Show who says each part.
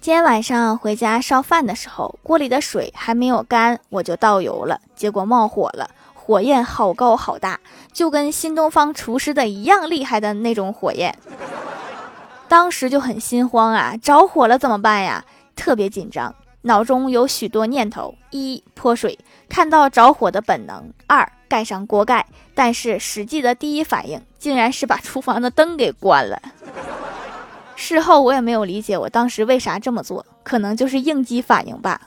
Speaker 1: 今天晚上回家烧饭的时候，锅里的水还没有干，我就倒油了，结果冒火了，火焰好高好大，就跟新东方厨师的一样厉害的那种火焰。当时就很心慌啊，着火了怎么办呀？特别紧张，脑中有许多念头：一泼水，看到着火的本能；二盖上锅盖，但是实际的第一反应竟然是把厨房的灯给关了。事后我也没有理解我当时为啥这么做，可能就是应激反应吧。